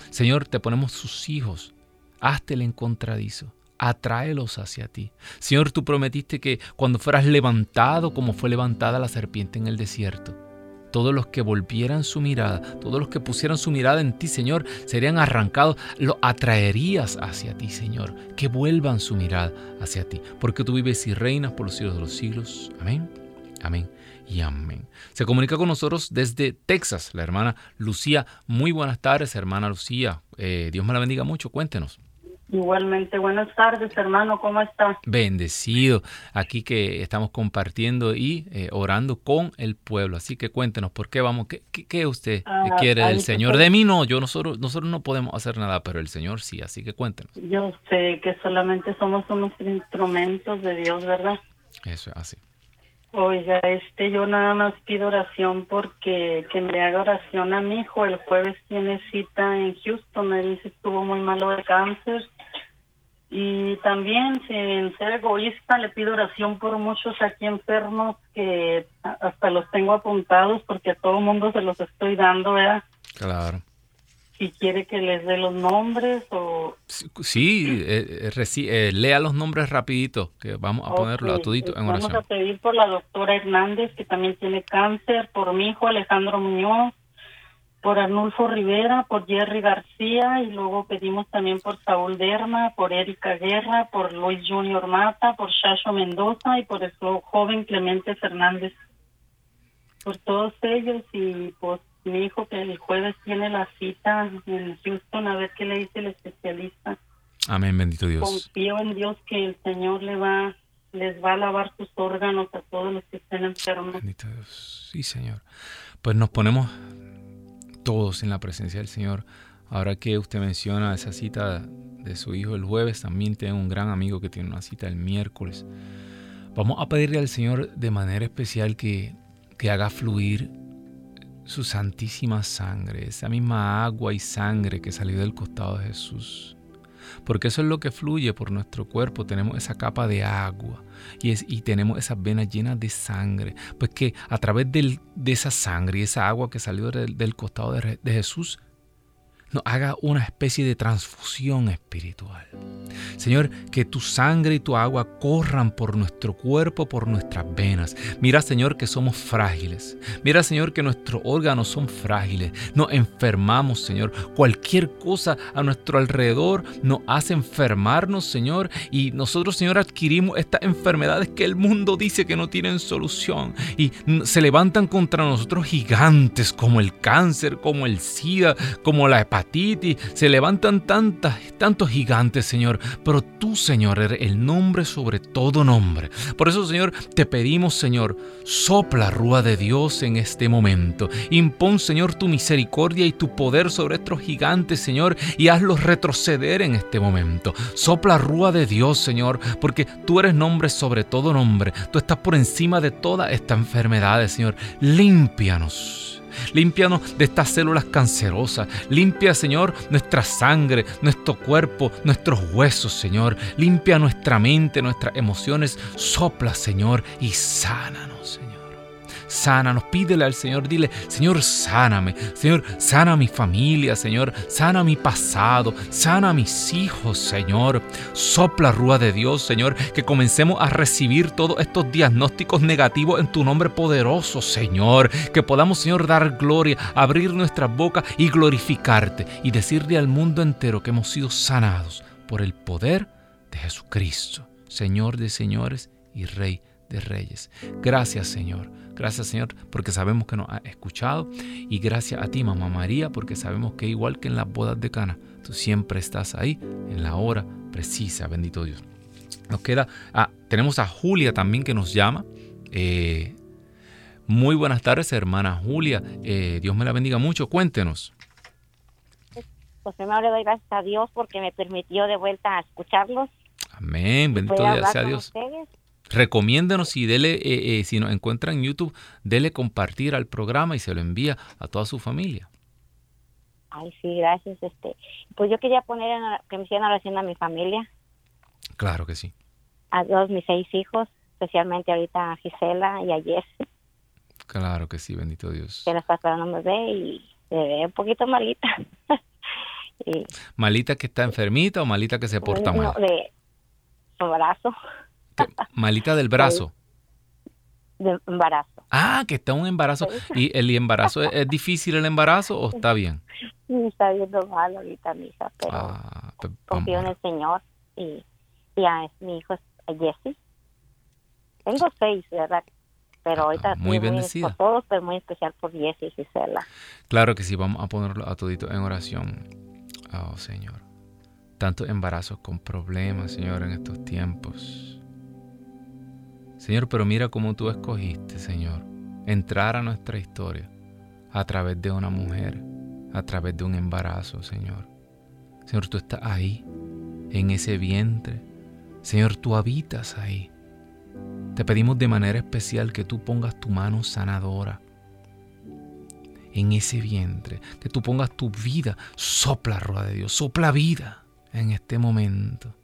Señor, te ponemos sus hijos. Hazte el encontradizo. Atráelos hacia ti. Señor, tú prometiste que cuando fueras levantado como fue levantada la serpiente en el desierto, todos los que volvieran su mirada, todos los que pusieran su mirada en ti, Señor, serían arrancados. Lo atraerías hacia ti, Señor. Que vuelvan su mirada hacia ti. Porque tú vives y reinas por los siglos de los siglos. Amén. Amén y amén. Se comunica con nosotros desde Texas la hermana Lucía. Muy buenas tardes, hermana Lucía. Eh, Dios me la bendiga mucho. Cuéntenos. Igualmente, buenas tardes, hermano, ¿cómo está? Bendecido, aquí que estamos compartiendo y eh, orando con el pueblo. Así que cuéntenos, ¿por qué vamos? ¿Qué, qué, usted ah, quiere del Señor? De mí no, yo nosotros, nosotros no podemos hacer nada, pero el Señor sí, así que cuéntenos. Yo sé que solamente somos unos instrumentos de Dios, ¿verdad? Eso es así. Oiga, este, yo nada más pido oración porque que me haga oración a mi hijo. El jueves tiene cita en Houston, me dice estuvo muy malo de cáncer y también, sin ser egoísta, le pido oración por muchos aquí enfermos que hasta los tengo apuntados porque a todo mundo se los estoy dando, ¿verdad? Claro. Si quiere que les dé los nombres o... Sí, eh, eh, eh, lea los nombres rapidito, que vamos a ponerlo a todito en oración. Vamos a pedir por la doctora Hernández, que también tiene cáncer, por mi hijo Alejandro Muñoz, por Arnulfo Rivera, por Jerry García y luego pedimos también por Saúl Derma, por Erika Guerra, por Luis Junior Mata, por Shasho Mendoza y por el joven Clemente Fernández. por todos ellos y pues mi hijo que el jueves tiene la cita en Houston a ver qué le dice el especialista. Amén, bendito Dios. Confío en Dios que el Señor le va les va a lavar sus órganos a todos los que estén enfermos. Bendito Dios. Sí, Señor. Pues nos ponemos todos en la presencia del Señor. Ahora que usted menciona esa cita de su hijo el jueves, también tengo un gran amigo que tiene una cita el miércoles. Vamos a pedirle al Señor de manera especial que, que haga fluir su santísima sangre, esa misma agua y sangre que salió del costado de Jesús. Porque eso es lo que fluye por nuestro cuerpo. Tenemos esa capa de agua y, tenemos esas venas llenas de sangre. Pues que a través de esa sangre y esa agua que salió del, costado de Jesús, nos haga una especie de transfusión espiritual. Señor, que tu sangre y tu agua corran por nuestro cuerpo, por nuestras venas. Mira, Señor, que somos frágiles. Mira, Señor, que nuestros órganos son frágiles. Nos enfermamos, Señor. Cualquier cosa a nuestro alrededor nos hace enfermarnos, Señor. Y nosotros, Señor, adquirimos estas enfermedades que el mundo dice que no tienen solución. Y se levantan contra nosotros gigantes como el cáncer, como el SIDA, como la hepatitis Se levantan tantas, tantos gigantes, Señor, pero tú, Señor, eres el nombre sobre todo nombre. Por eso, Señor, te pedimos, Señor, sopla rúa de Dios en este momento. Impon, Señor, tu misericordia y tu poder sobre estos gigantes, Señor, y hazlos retroceder en este momento. Sopla rúa de Dios, Señor, porque tú eres nombre sobre todo nombre. Tú estás por encima de todas estas enfermedades, Señor. Límpianos. Límpianos de estas células cancerosas. Limpia, Señor, nuestra sangre, nuestro cuerpo, nuestros huesos, Señor. Limpia nuestra mente, nuestras emociones. Sopla, Señor, y sánanos, Señor sánanos. Pídele al Señor, dile, Señor, sáname. Señor, sana mi familia, Señor. Sana mi pasado. Sana a mis hijos, Señor. Sopla rúa de Dios, Señor. Que comencemos a recibir todos estos diagnósticos negativos en tu nombre poderoso, Señor. Que podamos, Señor, dar gloria, abrir nuestras bocas y glorificarte y decirle al mundo entero que hemos sido sanados por el poder de Jesucristo, Señor de señores y Rey de reyes. Gracias, Señor Gracias Señor porque sabemos que nos ha escuchado y gracias a ti Mamá María porque sabemos que igual que en las bodas de Cana, tú siempre estás ahí en la hora precisa, bendito Dios. Nos queda, ah, tenemos a Julia también que nos llama. Eh, muy buenas tardes hermana Julia, eh, Dios me la bendiga mucho, cuéntenos. Pues primero le doy gracias a Dios porque me permitió de vuelta escucharlos. Amén, bendito sea Dios recomiéndenos y dele, eh, eh, si nos encuentra en YouTube, dele compartir al programa y se lo envía a toda su familia. Ay, sí, gracias. Este, pues yo quería poner en, que me hicieran oración a mi familia. Claro que sí. A todos mis seis hijos, especialmente ahorita a Gisela y a Jess. Claro que sí, bendito Dios. Que la está me ve y se ve un poquito malita. [LAUGHS] ¿Malita que está enfermita o malita que se porta mal? No, de brazo. Malita del brazo. De embarazo. Ah, que está un embarazo. ¿Y el embarazo es, difícil el embarazo o está bien? Está viendo mal ahorita, hija, pero ah, pues confío en el Señor y, y a mi hijo Jesse. Tengo seis, ¿verdad? Pero ahorita muy bendecida. por todos, pero muy especial por Jesse y Gisela. Claro que sí, vamos a ponerlo a todito en oración. Oh, Señor. Tantos embarazos con problemas, Señor, en estos tiempos. Señor, pero mira cómo tú escogiste, Señor, entrar a nuestra historia a través de una mujer, a través de un embarazo, Señor. Señor, tú estás ahí, en ese vientre. Señor, tú habitas ahí. Te pedimos de manera especial que tú pongas tu mano sanadora en ese vientre, que tú pongas tu vida, sopla, rueda de Dios, sopla vida en este momento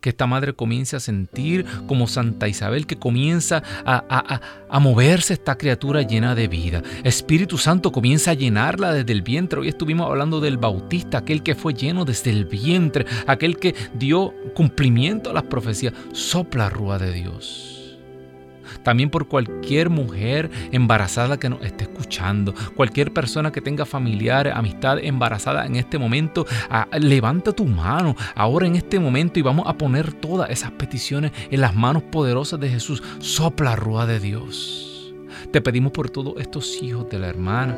que esta madre comience a sentir como Santa Isabel, que comienza a, a, moverse esta criatura llena de vida. Espíritu Santo comienza a llenarla desde el vientre. Hoy estuvimos hablando del Bautista, aquel que fue lleno desde el vientre, aquel que dio cumplimiento a las profecías. Sopla rúa de Dios también por cualquier mujer embarazada que nos esté escuchando, cualquier persona que tenga familiares, amistad embarazada en este momento, ah, levanta tu mano ahora en este momento y vamos a poner todas esas peticiones en las manos poderosas de Jesús. Sopla rúa de Dios. Te pedimos por todos estos hijos de la hermana.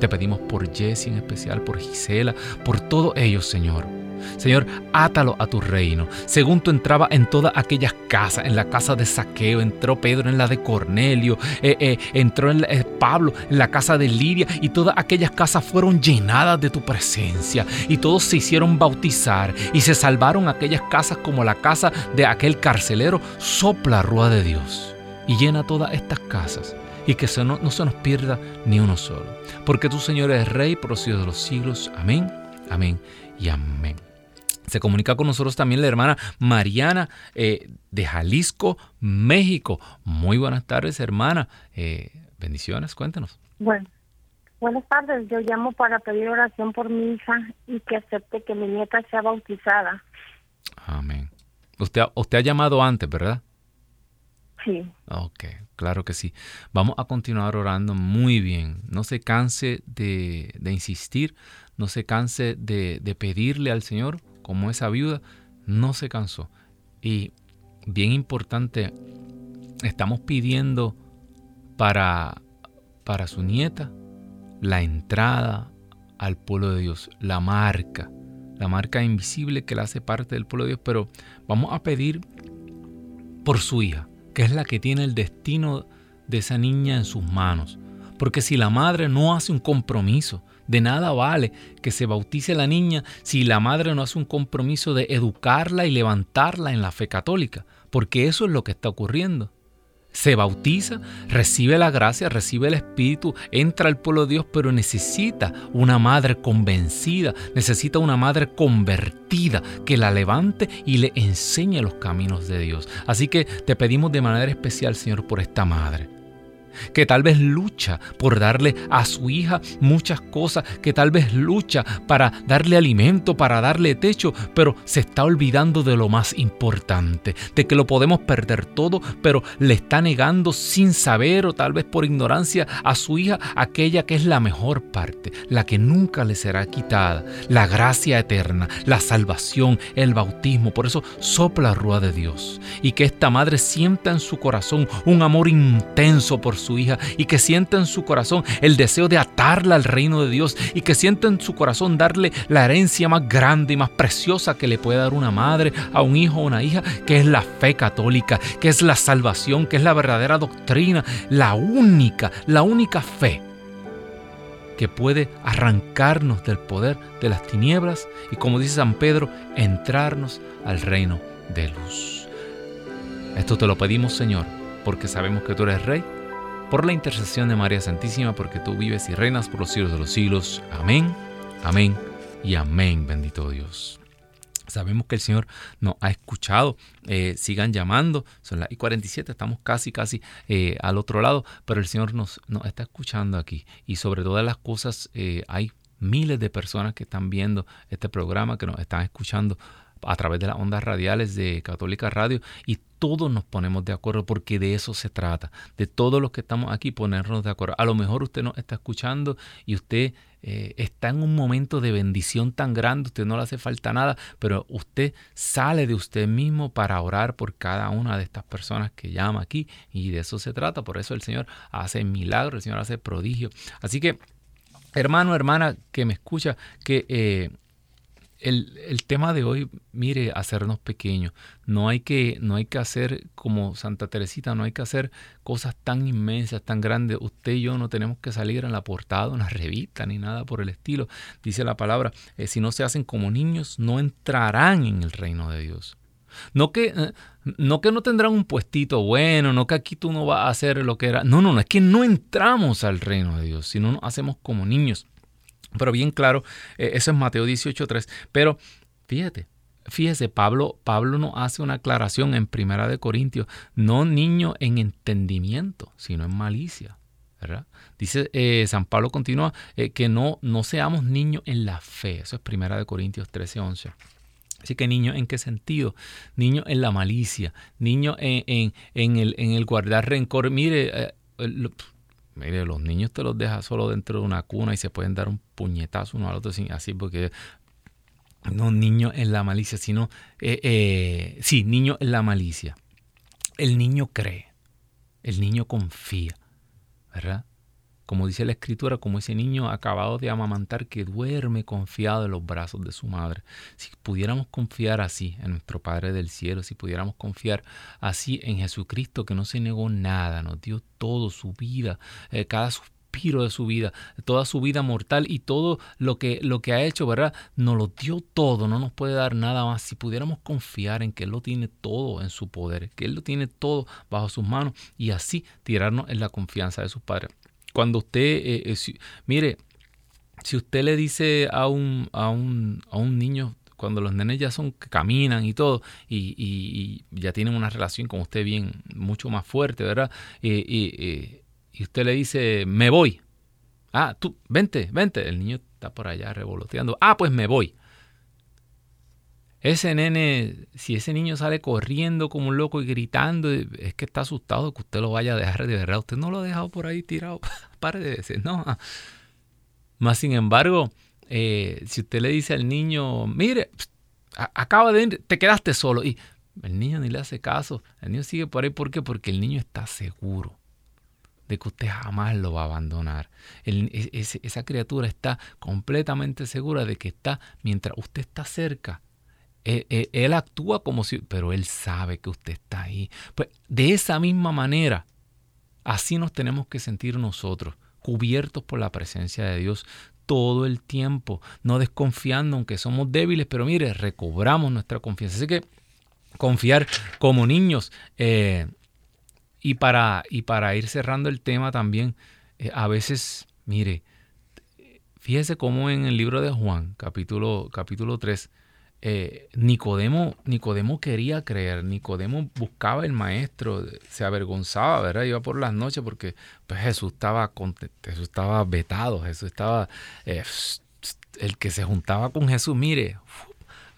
Te pedimos por Jesse en especial, por Gisela, por todos ellos, Señor. Señor, átalo a tu reino. Según tú entrabas en todas aquellas casas, en la casa de Saqueo, entró Pedro en la de Cornelio, eh, eh, entró en eh, Pablo en la casa de Lidia y todas aquellas casas fueron llenadas de tu presencia y todos se hicieron bautizar y se salvaron aquellas casas como la casa de aquel carcelero. Sopla rúa de Dios y llena todas estas casas y que no, no se nos pierda ni uno solo. Porque tú, Señor, eres Rey por los siglos de los siglos. Amén, amén y amén. Se comunica con nosotros también la hermana Mariana eh, de Jalisco, México. Muy buenas tardes, hermana. Eh, bendiciones, cuéntenos. Bueno, buenas tardes. Yo llamo para pedir oración por mi hija y que acepte que mi nieta sea bautizada. Amén. Usted, usted ha llamado antes, ¿verdad? Sí. Ok, claro que sí. Vamos a continuar orando muy bien. No se canse de, insistir, no se canse de, de pedirle al Señor como esa viuda, no se cansó. Y bien importante, estamos pidiendo para, para su nieta la entrada al pueblo de Dios, la marca, la marca invisible que la hace parte del pueblo de Dios, pero vamos a pedir por su hija, que es la que tiene el destino de esa niña en sus manos. Porque si la madre no hace un compromiso, de nada vale que se bautice la niña si la madre no hace un compromiso de educarla y levantarla en la fe católica, porque eso es lo que está ocurriendo. Se bautiza, recibe la gracia, recibe el Espíritu, entra al pueblo de Dios, pero necesita una madre convencida, necesita una madre convertida que la levante y le enseñe los caminos de Dios. Así que te pedimos de manera especial, Señor, por esta madre que tal vez lucha por darle a su hija muchas cosas, que tal vez lucha para darle alimento, para darle techo, pero se está olvidando de lo más importante, de que lo podemos perder todo, pero le está negando sin saber o tal vez por ignorancia a su hija aquella que es la mejor parte, la que nunca le será quitada, la gracia eterna, la salvación, el bautismo. Por eso sopla rúa de Dios y que esta madre sienta en su corazón un amor intenso por su su hija y que sienta en su corazón el deseo de atarla al reino de Dios y que sienta en su corazón darle la herencia más grande y más preciosa que le puede dar una madre a un hijo o una hija, que es la fe católica, que es la salvación, que es la verdadera doctrina, la única, la única fe que puede arrancarnos del poder de las tinieblas y como dice San Pedro, entrarnos al reino de luz. Esto te lo pedimos Señor, porque sabemos que tú eres Rey por la intercesión de María Santísima, porque tú vives y reinas por los siglos de los siglos. Amén, amén y amén, bendito Dios. Sabemos que el Señor nos ha escuchado. Eh, sigan llamando. Son las y 47. Estamos casi, casi eh, al otro lado. Pero el Señor nos, está escuchando aquí. Y sobre todas las cosas, eh, hay miles de personas que están viendo este programa, que nos están escuchando a través de las ondas radiales de Católica Radio y todos nos ponemos de acuerdo porque de eso se trata, de todos los que estamos aquí ponernos de acuerdo. A lo mejor usted nos está escuchando y usted eh, está en un momento de bendición tan grande, usted no le hace falta nada, pero usted sale de usted mismo para orar por cada una de estas personas que llama aquí y de eso se trata. Por eso el Señor hace milagros, el Señor hace prodigios. Así que, hermano, hermana que me escucha, que... Eh, el, tema de hoy, mire, hacernos pequeños. No hay, que, no hay que hacer como Santa Teresita, no hay que hacer cosas tan inmensas, tan grandes. Usted y yo no tenemos que salir en la portada, en la revista, ni nada por el estilo. Dice la palabra, eh, si no se hacen como niños, no entrarán en el reino de Dios. No que, eh, no que no tendrán un puestito bueno, no que aquí tú no vas a hacer lo que era. No, no, no, es que no entramos al reino de Dios, sino nos hacemos como niños. Pero bien claro, eh, eso es Mateo 18.3. Pero fíjate, fíjese, Pablo, Pablo nos hace una aclaración en Primera de Corintios, no niño en entendimiento, sino en malicia. ¿verdad? Dice eh, San Pablo continúa eh, que no, no seamos niños en la fe. Eso es Primera de Corintios 13.11. Así que niño, ¿en qué sentido? Niño en la malicia, niño en, en, el, en el, guardar rencor. Mire, Mire, los niños te los dejas solo dentro de una cuna y se pueden dar un puñetazo uno al otro así porque no niño en la malicia, sino eh, eh, sí, niño en la malicia. El niño cree, el niño confía, ¿verdad? Como dice la escritura, como ese niño acabado de amamantar que duerme confiado en los brazos de su madre. Si pudiéramos confiar así en nuestro Padre del Cielo, si pudiéramos confiar así en Jesucristo que no se negó nada, nos dio todo, su vida, eh, cada suspiro de su vida, toda su vida mortal y todo lo que, lo que ha hecho, ¿verdad? Nos lo dio todo, no nos puede dar nada más. Si pudiéramos confiar en que Él lo tiene todo en su poder, que Él lo tiene todo bajo sus manos y así tirarnos en la confianza de sus padres cuando usted, eh, eh, mire, si usted le dice a un, a un, a un niño, cuando los nenes ya son que caminan y todo, y, ya tienen una relación con usted bien, mucho más fuerte, ¿verdad? y usted le dice, me voy. Ah, tú, vente, vente. El niño está por allá revoloteando. Ah, pues me voy. Ese nene, si ese niño sale corriendo como un loco y gritando, es que está asustado que usted lo vaya a dejar de verdad. Usted no lo ha dejado por ahí tirado [LAUGHS] par de veces, ¿no? Más sin embargo, eh, si usted le dice al niño, mire, acaba de ir, te quedaste solo. Y el niño ni le hace caso. El niño sigue por ahí. ¿Por qué? Porque el niño está seguro de que usted jamás lo va a abandonar. esa criatura está completamente segura de que está, mientras usted está cerca, eh, eh, él, actúa como si, pero él sabe que usted está ahí. Pues de esa misma manera, así nos tenemos que sentir nosotros, cubiertos por la presencia de Dios todo el tiempo, no desconfiando, aunque somos débiles, pero mire, recobramos nuestra confianza. Así que confiar como niños. Eh, y, para, y para ir cerrando el tema también, a veces, mire, fíjese cómo en el libro de Juan, capítulo, capítulo 3, eh, Nicodemo, Nicodemo quería creer, Nicodemo buscaba el maestro, se avergonzaba, ¿verdad? Iba por las noches porque pues, Jesús, estaba, Jesús estaba vetado, Jesús estaba, eh, el que se juntaba con Jesús, mire,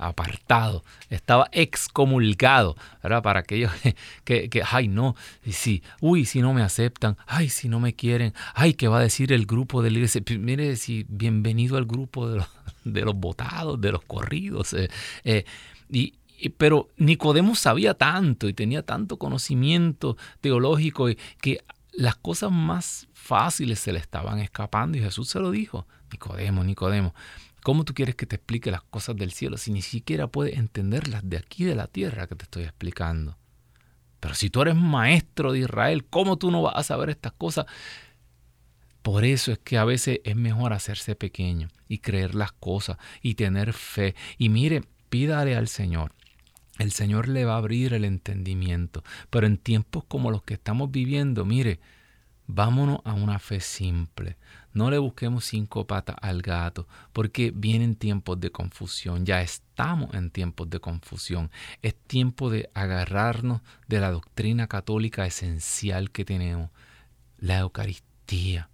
apartado, estaba excomulgado, ¿verdad? Para aquellos [LAUGHS] que, que, ay no, si, uy, si no me aceptan, ay, si no me quieren, ay, ¿qué va a decir el grupo de la iglesia? Mire, si bienvenido al grupo de los, [LAUGHS] de los votados, de los corridos. Eh, eh, y, pero Nicodemo sabía tanto y tenía tanto conocimiento teológico que las cosas más fáciles se le estaban escapando y Jesús se lo dijo. Nicodemo, Nicodemo, ¿cómo tú quieres que te explique las cosas del cielo si ni siquiera puedes entenderlas de aquí de la tierra que te estoy explicando? Pero si tú eres maestro de Israel, ¿cómo tú no vas a saber estas cosas? Por eso es que a veces es mejor hacerse pequeño y creer las cosas y tener fe. Y mire, pídale al Señor. El Señor le va a abrir el entendimiento. Pero en tiempos como los que estamos viviendo, mire, vámonos a una fe simple. No le busquemos cinco patas al gato, porque vienen tiempos de confusión. Ya estamos en tiempos de confusión. Es tiempo de agarrarnos de la doctrina católica esencial que tenemos, la Eucaristía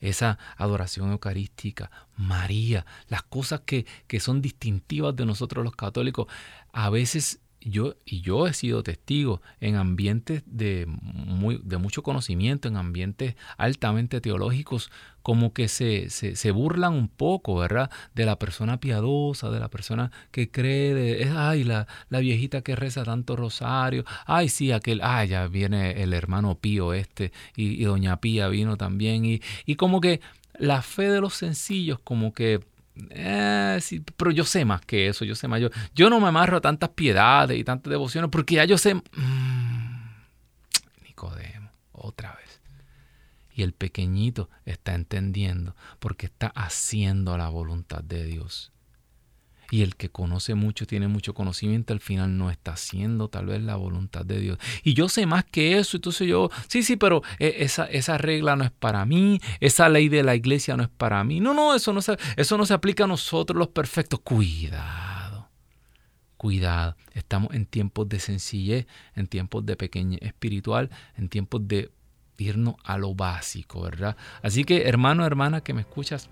esa adoración eucarística, María, las cosas que, que son distintivas de nosotros los católicos, a veces yo, y yo he sido testigo en ambientes de, muy, de mucho conocimiento, en ambientes altamente teológicos, como que se, se, burlan un poco, ¿verdad? De la persona piadosa, de la persona que cree, de, ay, la, la viejita que reza tanto rosario, ay, sí, aquel, ay, ya viene el hermano Pío este, y, doña Pía vino también, y, y como que la fe de los sencillos, como que eh, sí, pero yo sé más que eso, yo sé más. Yo, yo no me amarro a tantas piedades y tantas devociones porque ya yo sé... Mm, Nicodemo, otra vez. Y el pequeñito está entendiendo porque está haciendo la voluntad de Dios. Y el que conoce mucho, tiene mucho conocimiento, al final no está haciendo tal vez la voluntad de Dios. Y yo sé más que eso, entonces yo, sí, sí, pero eh, esa, esa regla no es para mí, esa ley de la iglesia no es para mí. No, no, eso no se, eso no se aplica a nosotros los perfectos. Cuidado, cuidado. Estamos en tiempos de sencillez, en tiempos de pequeñez espiritual, en tiempos de irnos a lo básico, ¿verdad? Así que hermano, hermana que me escuchas,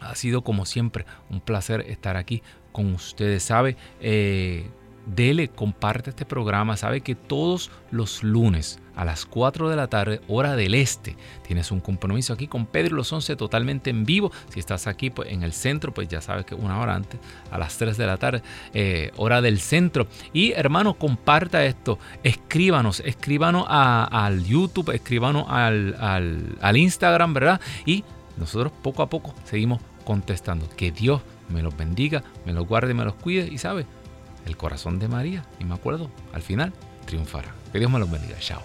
ha sido como siempre un placer estar aquí con ustedes. Sabe, eh, dele, comparte este programa. Sabe que todos los lunes a las 4 de la tarde, hora del este. Tienes un compromiso aquí con Pedro Los 11 totalmente en vivo. Si estás aquí pues, en el centro, pues ya sabes que una hora antes, a las 3 de la tarde, eh, hora del centro. Y hermano, comparta esto, escríbanos, escríbanos al YouTube, escríbanos al, al, al Instagram, ¿verdad? Y nosotros poco a poco seguimos contestando. Que Dios me los bendiga, me los guarde, me los cuide y sabe, el corazón de María, y me acuerdo, al final triunfará. Que Dios me los bendiga. Chao.